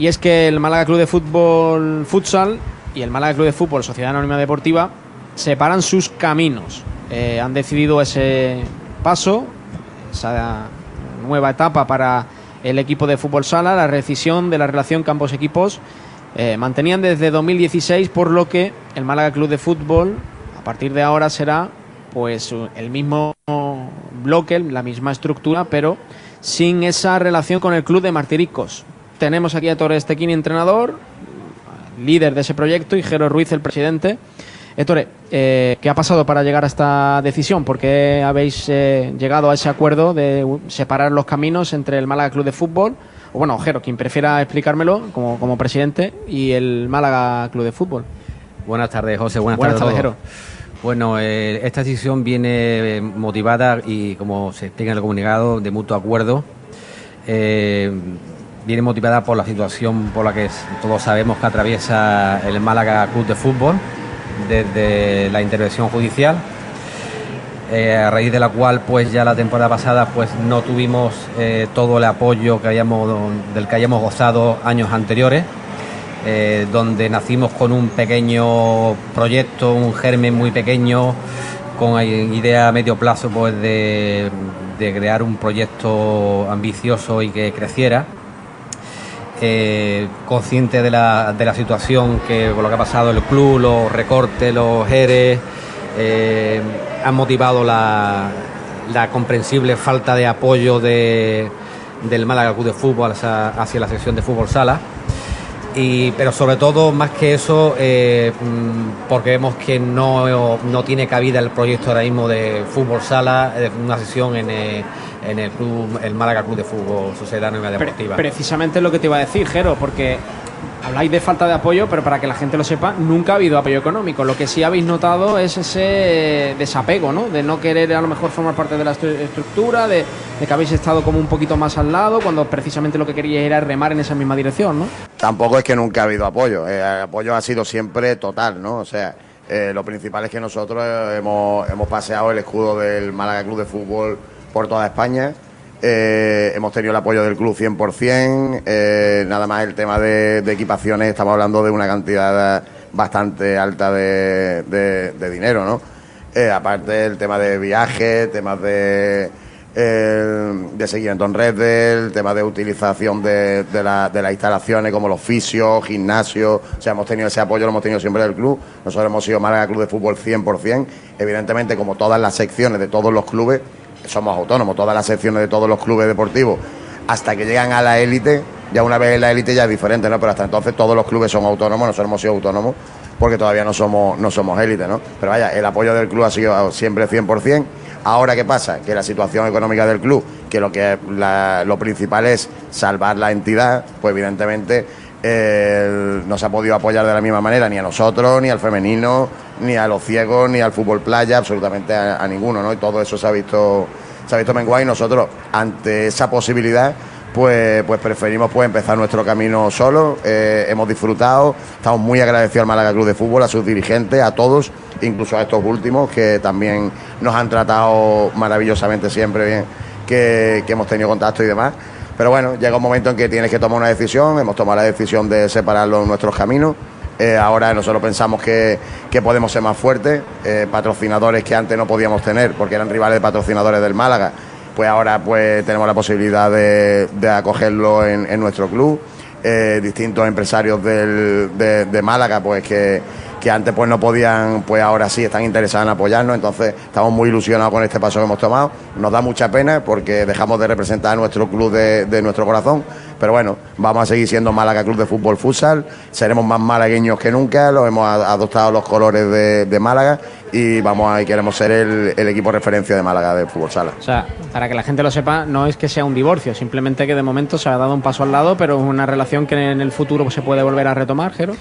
Y es que el Málaga Club de Fútbol Futsal y el Málaga Club de Fútbol Sociedad Anónima Deportiva separan sus caminos. Eh, han decidido ese paso, esa nueva etapa para el equipo de fútbol sala, la rescisión de la relación campos-equipos. Eh, mantenían desde 2016, por lo que el Málaga Club de Fútbol a partir de ahora será pues el mismo bloque, la misma estructura, pero sin esa relación con el club de Martiricos. Tenemos aquí a Torres Tequini, entrenador, líder de ese proyecto, y Jero Ruiz, el presidente. Ettore, eh, ¿qué ha pasado para llegar a esta decisión? ¿Por qué habéis eh, llegado a ese acuerdo de separar los caminos entre el Málaga Club de Fútbol, o bueno, Jero, quien prefiera explicármelo como, como presidente, y el Málaga Club de Fútbol? Buenas tardes, José. Buenas, tardes, Jero. Bueno, eh, esta decisión viene motivada y, como se explica en el comunicado, de mutuo acuerdo. Viene motivada por la situación por la que todos sabemos que atraviesa el Málaga Club de Fútbol desde la intervención judicial, eh, a raíz de la cual pues ya la temporada pasada pues no tuvimos eh, todo el apoyo que hayamos, del que hayamos gozado años anteriores, eh, donde nacimos con un pequeño proyecto, un germen muy pequeño, con idea a medio plazo pues de, de crear un proyecto ambicioso y que creciera eh, consciente de la, de la situación que con lo que ha pasado el club, los recortes, los ERE, eh, han motivado la, la, comprensible falta de apoyo de, del Málaga Club de Fútbol hacia, la sección de fútbol sala. Y, pero sobre todo, más que eso, eh, mm, porque vemos que no, no, tiene cabida el proyecto ahora mismo de fútbol sala, una sesión en, en el club, el Málaga Club de Fútbol Sociedad Nueva Deportiva. precisamente lo que te iba a decir, Jero, porque habláis de falta de apoyo, pero para que la gente lo sepa, nunca ha habido apoyo económico. Lo que sí habéis notado es ese desapego, ¿no? De no querer a lo mejor formar parte de la estructura, de, que habéis estado como un poquito más al lado, cuando precisamente lo que queríais era remar en esa misma dirección, ¿no? Tampoco es que nunca ha habido apoyo. Eh, el apoyo ha sido siempre total, ¿no? O sea, eh, lo principal es que nosotros hemos, hemos paseado el escudo del Málaga Club de Fútbol por toda España. Eh, hemos tenido el apoyo del club 100%. Eh, nada más el tema de, equipaciones, estamos hablando de una cantidad bastante alta de, dinero, ¿no? Eh, aparte el tema de viajes, temas de, de seguimiento en red, el tema de utilización de, las instalaciones como los fisios, gimnasios. O sea, hemos tenido ese apoyo, lo hemos tenido siempre del club. Nosotros hemos sido Málaga Club de Fútbol 100%. Evidentemente, como todas las secciones de todos los clubes, somos autónomos, todas las secciones de todos los clubes deportivos, hasta que llegan a la élite, ya una vez en la élite ya es diferente, ¿no? Pero hasta entonces todos los clubes son autónomos, nosotros hemos sido autónomos porque todavía no somos, no somos élite, ¿no? Pero vaya, el apoyo del club ha sido siempre 100%. Ahora, ¿qué pasa? Que la situación económica del club, que lo que lo principal es salvar la entidad, pues evidentemente no se ha podido apoyar de la misma manera ni a nosotros, ni al femenino, ni a los ciegos, ni al fútbol playa, absolutamente a, ninguno, ¿no? Y todo eso se ha visto, se ha visto menguado y nosotros, ante esa posibilidad, pues, pues preferimos pues empezar nuestro camino solo. Eh, hemos disfrutado, estamos muy agradecidos al Málaga Club de Fútbol, a sus dirigentes, a todos, incluso a estos últimos que también nos han tratado maravillosamente siempre bien, que hemos tenido contacto y demás. Pero bueno, llega un momento en que tienes que tomar una decisión, hemos tomado la decisión de separar nuestros caminos. Eh, ahora nosotros pensamos que, podemos ser más fuertes, eh, patrocinadores que antes no podíamos tener porque eran rivales de patrocinadores del Málaga, pues ahora pues tenemos la posibilidad de, acogerlo en, nuestro club. Eh, distintos empresarios de, Málaga pues que, que antes pues no podían, pues ahora sí están interesados en apoyarnos, entonces estamos muy ilusionados con este paso que hemos tomado. Nos da mucha pena porque dejamos de representar a nuestro club de, nuestro corazón, pero bueno, vamos a seguir siendo Málaga Club de Fútbol Futsal, seremos más malagueños que nunca, lo hemos adoptado los colores de, Málaga y vamos a, queremos ser el, el, equipo referencia de Málaga de fútbol sala. O sea, para que la gente lo sepa, no es que sea un divorcio, simplemente que de momento se ha dado un paso al lado, pero es una relación que en el futuro se puede volver a retomar, Jero.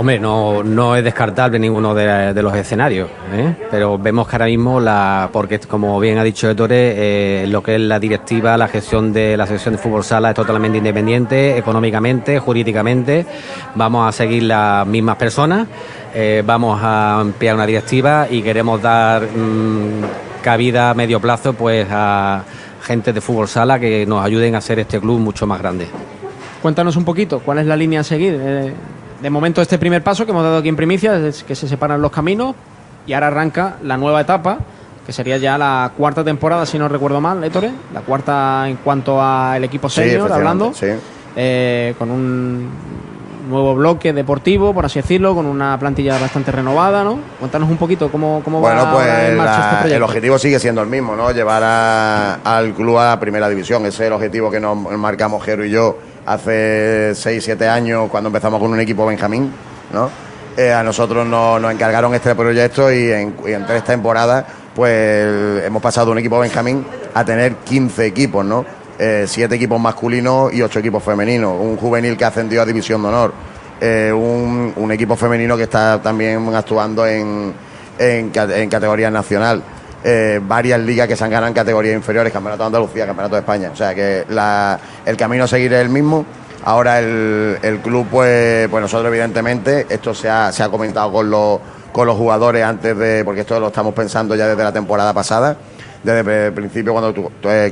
Hombre, no, es descartable ninguno de, los escenarios, ¿eh? pero vemos que ahora mismo, la, porque como bien ha dicho Ettore, eh, lo que es la directiva, la gestión de la sección de fútbol sala es totalmente independiente, económicamente, jurídicamente. Vamos a seguir las mismas personas, eh, vamos a ampliar una directiva y queremos dar mm, cabida a medio plazo pues a gente de fútbol sala que nos ayuden a hacer este club mucho más grande. Cuéntanos un poquito, ¿cuál es la línea a seguir? Eh, de momento este primer paso que hemos dado aquí en primicia es que se separan los caminos y ahora arranca la nueva etapa, que sería ya la cuarta temporada, si no recuerdo mal, Héctor, la cuarta en cuanto al equipo senior, hablando, eh, con un nuevo bloque deportivo, por así decirlo, con una plantilla bastante renovada, ¿no? Cuéntanos un poquito cómo, cómo bueno, va pues en marcha este proyecto. El objetivo sigue siendo el mismo, ¿no? Llevar al club a la primera división. Ese es el objetivo que nos marcamos Jero y yo hace 6, 7 años cuando empezamos con un equipo Benjamín, ¿no? Eh, a nosotros nos, encargaron este proyecto y en, tres temporadas pues hemos pasado de un equipo Benjamín a tener 15 equipos, ¿no? Eh, siete equipos masculinos y ocho equipos femeninos, un juvenil que ascendió a División de Honor, eh, un, equipo femenino que está también actuando en, en, categoría nacional. Eh, varias ligas que se han ganado en categorías inferiores, Campeonato de Andalucía, Campeonato de España. O sea que el camino a seguir es el mismo. Ahora el, club, pues, pues nosotros evidentemente, esto se ha, se ha comentado con los, con los jugadores antes de, porque esto lo estamos pensando ya desde la temporada pasada desde el principio cuando eh,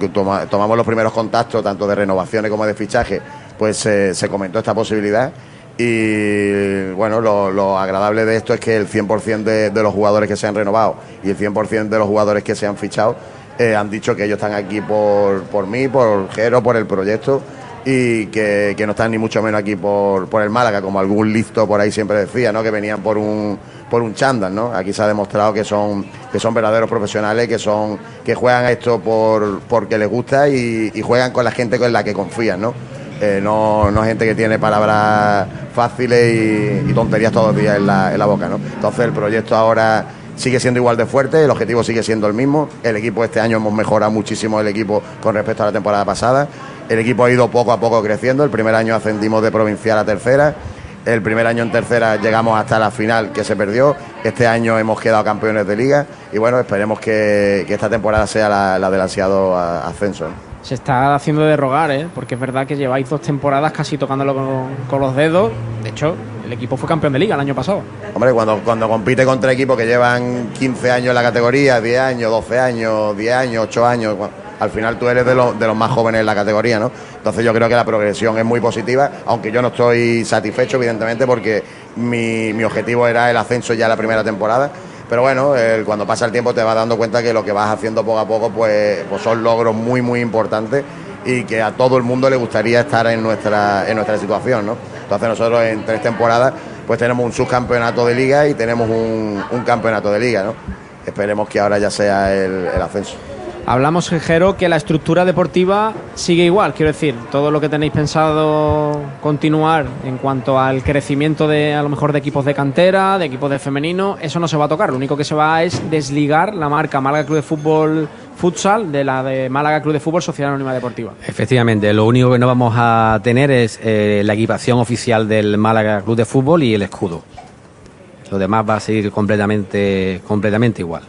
tomamos los primeros contactos, tanto de renovaciones como de fichaje, pues se comentó esta posibilidad. Y bueno, lo, agradable de esto es que el 100% de, de, los jugadores que se han renovado y el 100% de los jugadores que se han fichado eh, han dicho que ellos están aquí por, por mí, por Jero, por el proyecto y que, no están ni mucho menos aquí por, por el Málaga, como algún listo por ahí siempre decía, ¿no? que venían por un, por un chándal, ¿no? Aquí se ha demostrado que son, que son verdaderos profesionales, que son, que juegan esto por, porque les gusta y, juegan con la gente con la que confían, ¿no? Eh, no, no gente que tiene palabras fáciles y, tonterías todos los días en la, en la boca, ¿no? Entonces el proyecto ahora sigue siendo igual de fuerte, el objetivo sigue siendo el mismo. El equipo este año hemos mejorado muchísimo el equipo con respecto a la temporada pasada. El equipo ha ido poco a poco creciendo. El primer año ascendimos de provincial a tercera. El primer año en tercera llegamos hasta la final que se perdió. Este año hemos quedado campeones de liga y bueno, esperemos que, esta temporada sea la, del ansiado ascenso. Se está haciendo de rogar, ¿eh? porque es verdad que lleváis dos temporadas casi tocándolo con, los dedos. De hecho, el equipo fue campeón de liga el año pasado. Hombre, cuando, cuando compite contra equipos que llevan 15 años en la categoría, 10 años, 12 años, 10 años, 8 años al final tú eres de, de los más jóvenes en la categoría, ¿no? Entonces yo creo que la progresión es muy positiva, aunque yo no estoy satisfecho, evidentemente, porque mi, mi objetivo era el ascenso ya la primera temporada. Pero bueno, cuando pasa el tiempo te vas dando cuenta que lo que vas haciendo poco a poco pues, pues son logros muy, muy importantes y que a todo el mundo le gustaría estar en nuestra, en nuestra situación, ¿no? Entonces nosotros en tres temporadas pues tenemos un subcampeonato de liga y tenemos un, campeonato de liga, ¿no? Esperemos que ahora ya sea el ascenso. Hablamos, Jero, que la estructura deportiva sigue igual. Quiero decir, todo lo que tenéis pensado continuar en cuanto al crecimiento de, a lo mejor, de equipos de cantera, de equipos de femenino, eso no se va a tocar. Lo único que se va es desligar la marca Málaga Club de Fútbol Futsal de la de Málaga Club de Fútbol Sociedad Anónima Deportiva. Efectivamente, lo único que no vamos a tener es eh, la equipación oficial del Málaga Club de Fútbol y el escudo. Lo demás va a seguir completamente, completamente igual.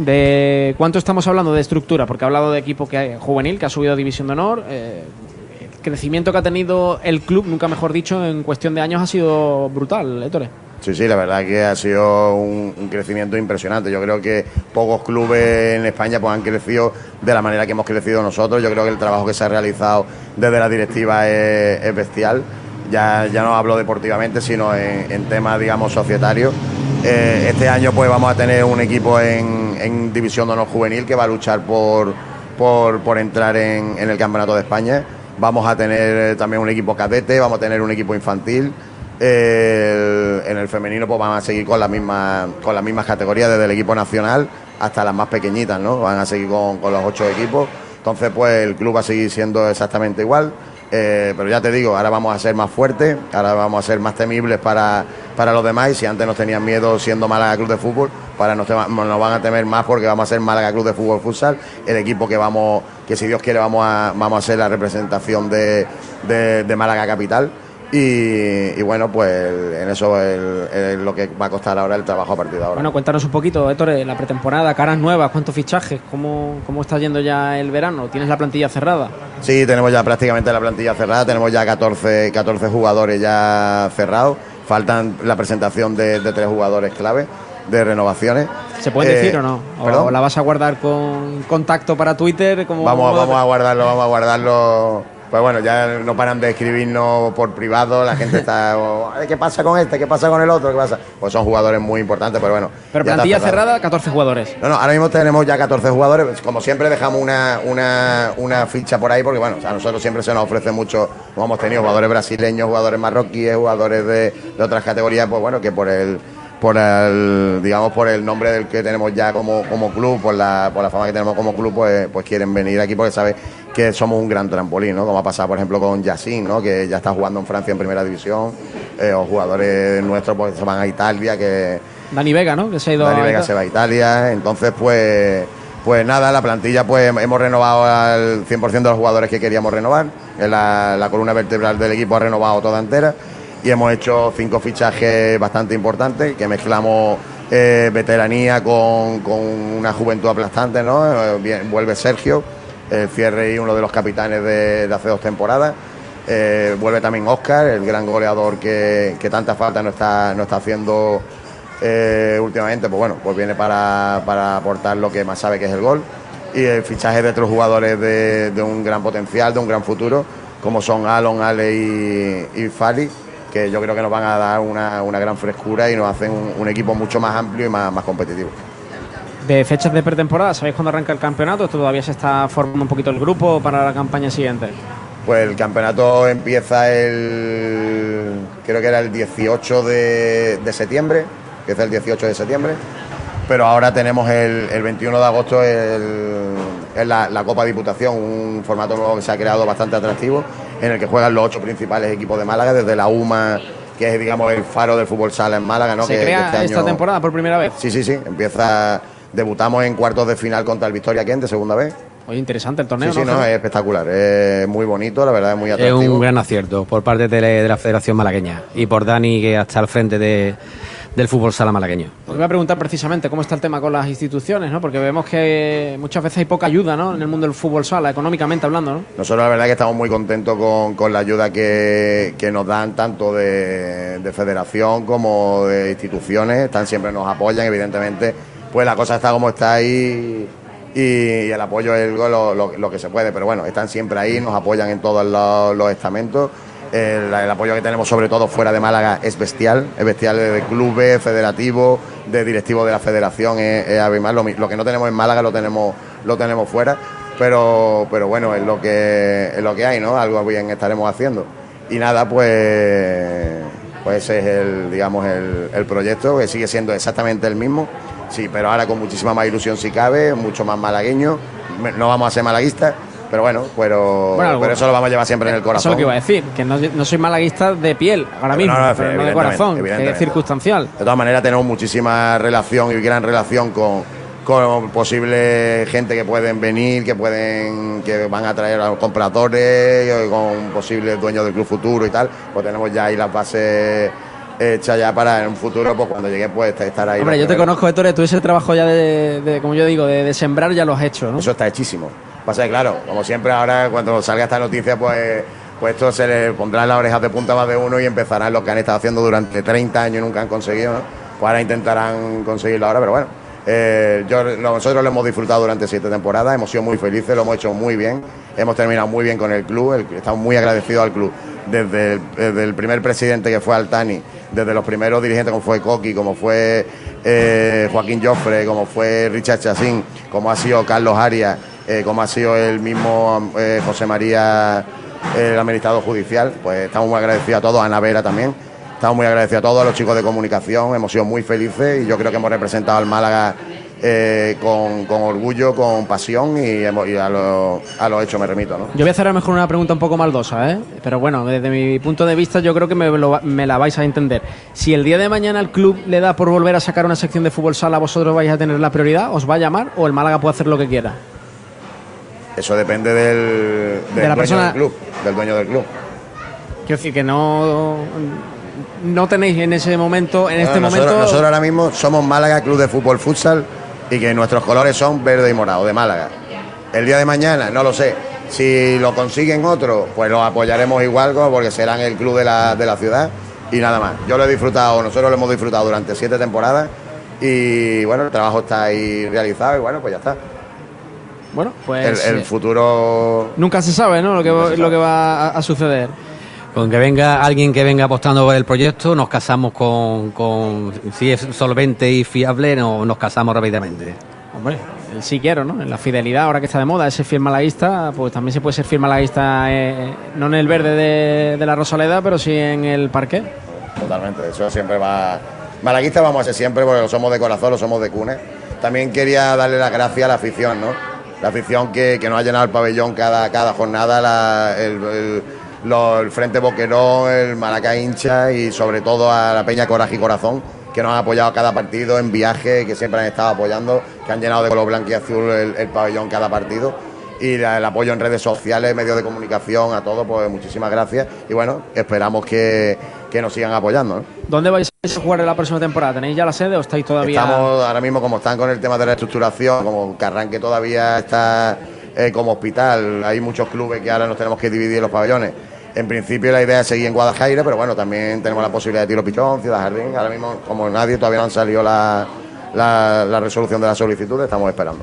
¿De cuánto estamos hablando de estructura? Porque ha hablado de equipo que, juvenil que ha subido a División de Honor. Eh, el crecimiento que ha tenido el club, nunca mejor dicho, en cuestión de años ha sido brutal, Héctor. Sí, sí, la verdad que ha sido un, crecimiento impresionante. Yo creo que pocos clubes en España pues, han crecido de la manera que hemos crecido nosotros. Yo creo que el trabajo que se ha realizado desde la directiva es, bestial. Ya, ya no hablo deportivamente, sino en, en temas, digamos, societarios. Eh, este año pues vamos a tener un equipo en, División de Honor Juvenil que va a luchar por, por, entrar en, el Campeonato de España. Vamos a tener también un equipo cadete, vamos a tener un equipo infantil. Eh, en el femenino pues van a seguir con las mismas con las mismas categorías desde el equipo nacional hasta las más pequeñitas, ¿no? Van a seguir con, con los ocho equipos. Entonces pues el club va a seguir siendo exactamente igual. Eh, pero ya te digo, ahora vamos a ser más fuertes, ahora vamos a ser más temibles para, para los demás. Y si antes nos tenían miedo siendo Málaga Club de Fútbol, para nos, van a temer más porque vamos a ser Málaga Club de Fútbol Futsal, el equipo que vamos, que si Dios quiere vamos a, vamos a ser la representación de, de Málaga Capital. Y, bueno, pues en eso es lo que va a costar ahora el trabajo a partir de ahora. Bueno, cuéntanos un poquito, Héctor, la pretemporada, caras nuevas, cuántos fichajes, cómo, cómo está yendo ya el verano, ¿tienes la plantilla cerrada? Sí, tenemos ya prácticamente la plantilla cerrada, tenemos ya 14, 14 jugadores ya cerrados, faltan la presentación de, tres jugadores clave de renovaciones. ¿Se puede decir eh, o no? ¿O la vas a guardar con contacto para Twitter? Como vamos, vamos a guardarlo, vamos a guardarlo pues bueno, ya no paran de escribirnos por privado, la gente está, oh, ¿qué pasa con este? ¿Qué pasa con el otro? ¿Qué pasa? Pues son jugadores muy importantes, pero bueno. Pero plantilla cerrada, 14 jugadores. No, no, ahora mismo tenemos ya 14 jugadores. Como siempre dejamos una, una, una ficha por ahí porque, bueno, a nosotros siempre se nos ofrece mucho, como hemos tenido jugadores brasileños, jugadores marroquíes, jugadores de, de otras categorías, pues bueno, que por el por el digamos por el nombre del que tenemos ya como, como club por la, por la fama que tenemos como club pues, pues quieren venir aquí porque saben que somos un gran trampolín ¿no? como ha pasado por ejemplo con Yacine ¿no? que ya está jugando en Francia en primera división eh, o jugadores nuestros pues se van a Italia que Dani Vega, ¿no? Que se ha ido Dani a- Vega se va a Italia, entonces pues pues nada, la plantilla pues hemos renovado al 100% de los jugadores que queríamos renovar, En la, la columna vertebral del equipo ha renovado toda entera y hemos hecho cinco fichajes bastante importantes que mezclamos eh, veteranía con, con una juventud aplastante, ¿no? Eh, bien, vuelve Sergio, el cierre y uno de los capitanes de, hace dos temporadas. Eh, vuelve también Oscar, el gran goleador que, que tanta falta no está, no está haciendo eh, últimamente, pues bueno, pues viene para, para aportar lo que más sabe que es el gol. Y el fichaje de otros jugadores de, de un gran potencial, de un gran futuro, como son Alon, Ale y, y Fali, que yo creo que nos van a dar una, una gran frescura y nos hacen un, un equipo mucho más amplio y más, más competitivo. De fechas de pretemporada, ¿sabéis cuándo arranca el campeonato? Esto todavía se está formando un poquito el grupo para la campaña siguiente. Pues el campeonato empieza el. Creo que era el 18 de, de septiembre. Empieza el 18 de septiembre. Pero ahora tenemos el, el 21 de agosto el, la, la Copa Diputación, un formato nuevo que se ha creado bastante atractivo, en el que juegan los ocho principales equipos de Málaga, desde la UMA, que es digamos el faro del fútbol sala en Málaga, ¿no? ¿Se Que- que crea este esta año- temporada por primera vez? Sí, sí, sí. Empieza. Debutamos en cuartos de final contra el Victoria Kent de segunda vez. Oye, interesante el torneo, Sí, sí, ¿no? no, es espectacular. Es muy bonito, la verdad, es muy Es atractivo. un gran acierto por parte de la, de la Federación Malagueña y por Dani, que está al frente de- del fútbol sala malagueño. Os voy a preguntar precisamente cómo está el tema con las instituciones, ¿no? Porque vemos que muchas veces hay poca ayuda, ¿no? En el mundo del fútbol sala, económicamente hablando, ¿no? Nosotros la verdad que estamos muy contentos con, con la ayuda que, que nos dan tanto de, de federación como de instituciones, están siempre nos apoyan, evidentemente, pues la cosa está como está ahí y, y el apoyo es lo, lo- lo que se puede, pero bueno, están siempre ahí, nos apoyan en todos los, los estamentos. El, apoyo que tenemos sobre todo fuera de Málaga es bestial, es bestial de clubes, federativos, de directivos de la federación, es, es abismal. Lo, mi- lo que no tenemos en Málaga lo tenemos, lo tenemos fuera, pero, pero bueno, es lo que es lo que hay, ¿no? Algo bien estaremos haciendo. Y nada, pues, pues ese es el, digamos, el, el proyecto, que sigue siendo exactamente el mismo, sí, pero ahora con muchísima más ilusión si cabe, mucho más malagueño. No vamos a ser malaguistas, pero bueno, pero, Bueno, pero eso lo vamos a llevar siempre en el Eso es corazón. lo que iba a decir, que no, no soy malaguista de piel ahora mismo, no, no, pero no de corazón, que es circunstancial. De todas maneras, tenemos muchísima relación y gran relación con, con posible gente que pueden venir, que pueden que van a traer a los compradores, con posibles dueños del club futuro y tal. Pues tenemos ya ahí las bases hechas ya para en un futuro, pues cuando llegue, pues estar ahí. Hombre, yo te conozco, Héctor, tú ese trabajo ya de, de- como yo digo, de, de sembrar ya lo has hecho, ¿no? Eso está hechísimo. Pasa que, claro, como siempre, ahora cuando salga esta noticia, pues, pues esto se le pondrá en las orejas de punta más de uno y empezarán lo que han estado haciendo durante 30 años y nunca han conseguido, ¿no? Pues ahora intentarán conseguirlo ahora, pero bueno. eh, yo, nosotros lo hemos disfrutado durante siete temporadas, hemos sido muy felices, lo hemos hecho muy bien, hemos terminado muy bien con el club, estamos muy agradecidos al club. Desde el, desde el primer presidente que fue Altani, desde los primeros dirigentes como fue Coqui, como fue eh, Joaquín Joffre, como fue Richard Chacín, como ha sido Carlos Arias, eh, como ha sido el mismo eh, José María, el administrador judicial, pues estamos muy agradecidos a todos, a Ana Vera también, estamos muy agradecidos a todos, a los chicos de comunicación, hemos sido muy felices y yo creo que hemos representado al Málaga eh, con, orgullo, con pasión y, a, lo, a lo hecho me remito. ¿no? Yo voy a hacer a lo mejor una pregunta un poco maldosa, ¿eh? Pero bueno, desde mi punto de vista yo creo que me la vais a entender. Si el día de mañana el club le da por volver a sacar una sección de fútbol sala, ¿vosotros vais a tener la prioridad? ¿Os va a llamar o el Málaga puede hacer lo que quiera? Eso depende del, del De la dueño persona- del club, del dueño del club. Quiero decir que no, no tenéis en ese momento, en este nosotros, momento... nosotros ahora mismo somos Málaga Club de Fútbol Futsal y que nuestros colores son verde y morado de Málaga. El día de mañana, no lo sé. Si lo consiguen otro, pues lo apoyaremos igual porque serán el club de la, de la ciudad y nada más. Yo lo he disfrutado, nosotros lo hemos disfrutado durante siete temporadas y bueno, el trabajo está ahí realizado y bueno, pues ya está. Bueno, pues el, el eh, futuro... nunca se sabe, ¿no? Lo que, se lo que va a, a suceder. Con que venga alguien que venga apostando por el proyecto, nos casamos con, con si es solvente y fiable, no, nos casamos rápidamente. Hombre, el sí quiero, ¿no? En la fidelidad, ahora que está de moda, ese fiel malaguista, pues también se puede ser fiel malaguista, eh, no en el verde de, de la Rosaleda, pero sí en el parque. Totalmente, eso siempre va. Malaguista vamos a ser siempre porque lo somos de corazón, lo somos de cune. También quería darle las gracias a la afición, ¿no? La afición que, que nos ha llenado el pabellón cada, cada jornada, la- el, el- Frente Boquerón, el Malaca hincha y sobre todo a la Peña Coraje y Corazón, que nos han apoyado cada partido en viaje, que siempre han estado apoyando, que han llenado de color blanco y azul el, el pabellón cada partido. Y el apoyo en redes sociales, medios de comunicación, a todos, pues muchísimas gracias. Y bueno, esperamos que, que nos sigan apoyando. ¿Dónde vais jugar en la próxima temporada? ¿Tenéis ya la sede o estáis todavía...? Estamos ahora mismo, como están con el tema de la reestructuración, como Carranque todavía está eh, como hospital, hay muchos clubes que ahora nos tenemos que dividir los pabellones. En principio la idea es seguir en Guadalajara, pero bueno, también tenemos la posibilidad de Tiro Pichón, Ciudad Jardín. Ahora mismo, como nadie, todavía no han salido la, la, la resolución de la solicitud, estamos esperando.